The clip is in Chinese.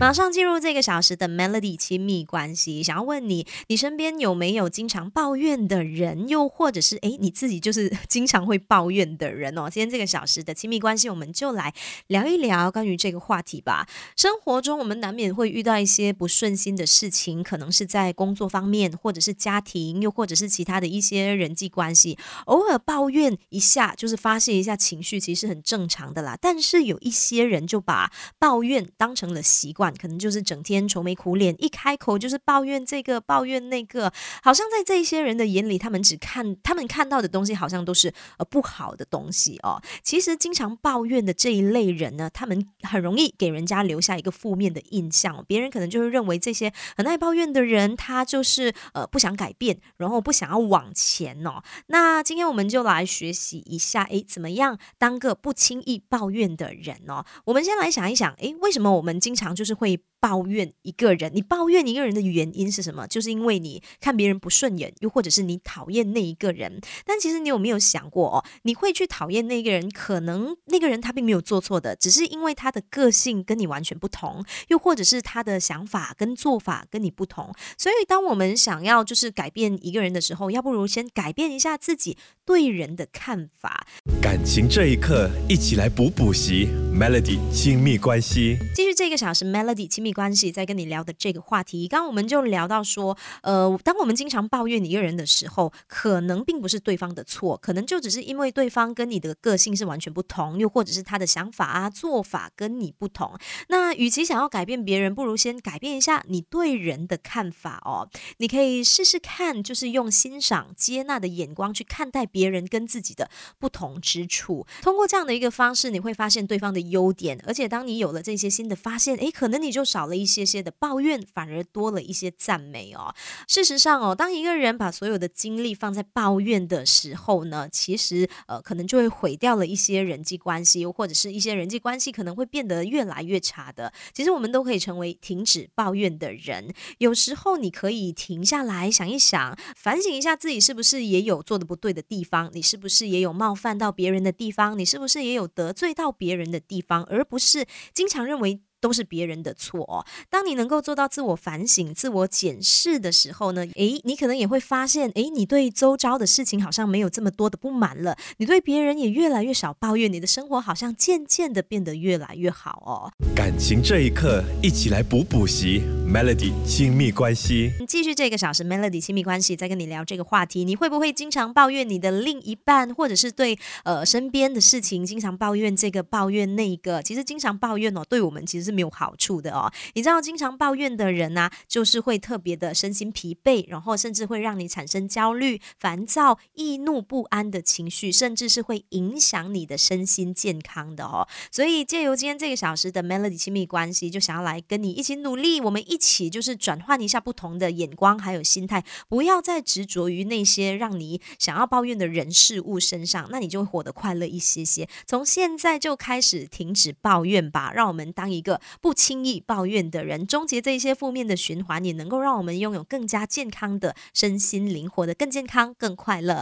马上进入这个小时的 Melody 亲密关系，想要问你，你身边有没有经常抱怨的人，又或者是诶你自己就是经常会抱怨的人哦？今天这个小时的亲密关系，我们就来聊一聊关于这个话题吧。生活中我们难免会遇到一些不顺心的事情，可能是在工作方面，或者是家庭，又或者是其他的一些人际关系，偶尔抱怨一下，就是发泄一下情绪，其实很正常的啦。但是有一些人就把抱怨当成了习惯。可能就是整天愁眉苦脸，一开口就是抱怨这个抱怨那个，好像在这些人的眼里，他们只看他们看到的东西，好像都是呃不好的东西哦。其实经常抱怨的这一类人呢，他们很容易给人家留下一个负面的印象，别人可能就会认为这些很爱抱怨的人，他就是呃不想改变，然后不想要往前哦。那今天我们就来学习一下，诶，怎么样当个不轻易抱怨的人哦？我们先来想一想，诶，为什么我们经常就就是。会抱怨一个人，你抱怨一个人的原因是什么？就是因为你看别人不顺眼，又或者是你讨厌那一个人。但其实你有没有想过哦，你会去讨厌那个人，可能那个人他并没有做错的，只是因为他的个性跟你完全不同，又或者是他的想法跟做法跟你不同。所以当我们想要就是改变一个人的时候，要不如先改变一下自己对人的看法。感情这一刻，一起来补补习，Melody 亲密关系。继续这个小时，Melody。亲密关系在跟你聊的这个话题，刚刚我们就聊到说，呃，当我们经常抱怨一个人的时候，可能并不是对方的错，可能就只是因为对方跟你的个性是完全不同，又或者是他的想法啊、做法跟你不同。那与其想要改变别人，不如先改变一下你对人的看法哦。你可以试试看，就是用欣赏、接纳的眼光去看待别人跟自己的不同之处。通过这样的一个方式，你会发现对方的优点，而且当你有了这些新的发现，诶，可能。你就少少了一些些的抱怨，反而多了一些赞美哦。事实上哦，当一个人把所有的精力放在抱怨的时候呢，其实呃，可能就会毁掉了一些人际关系，又或者是一些人际关系可能会变得越来越差的。其实我们都可以成为停止抱怨的人。有时候你可以停下来想一想，反省一下自己是不是也有做的不对的地方，你是不是也有冒犯到别人的地方，你是不是也有得罪到别人的地方，而不是经常认为。都是别人的错哦。当你能够做到自我反省、自我检视的时候呢，诶，你可能也会发现，诶，你对周遭的事情好像没有这么多的不满了，你对别人也越来越少抱怨，你的生活好像渐渐的变得越来越好哦。感情这一刻，一起来补补习，Melody 亲密关系。继续这个小时，Melody 亲密关系再跟你聊这个话题，你会不会经常抱怨你的另一半，或者是对呃身边的事情经常抱怨这个抱怨那个？其实经常抱怨哦，对我们其实是。没有好处的哦，你知道，经常抱怨的人呢，就是会特别的身心疲惫，然后甚至会让你产生焦虑、烦躁、易怒不安的情绪，甚至是会影响你的身心健康的哦。所以，借由今天这个小时的 Melody 亲密关系，就想要来跟你一起努力，我们一一起就是转换一下不同的眼光还有心态，不要再执着于那些让你想要抱怨的人事物身上，那你就会活得快乐一些些。从现在就开始停止抱怨吧，让我们当一个。不轻易抱怨的人，终结这些负面的循环，也能够让我们拥有更加健康的身心灵，活得更健康、更快乐。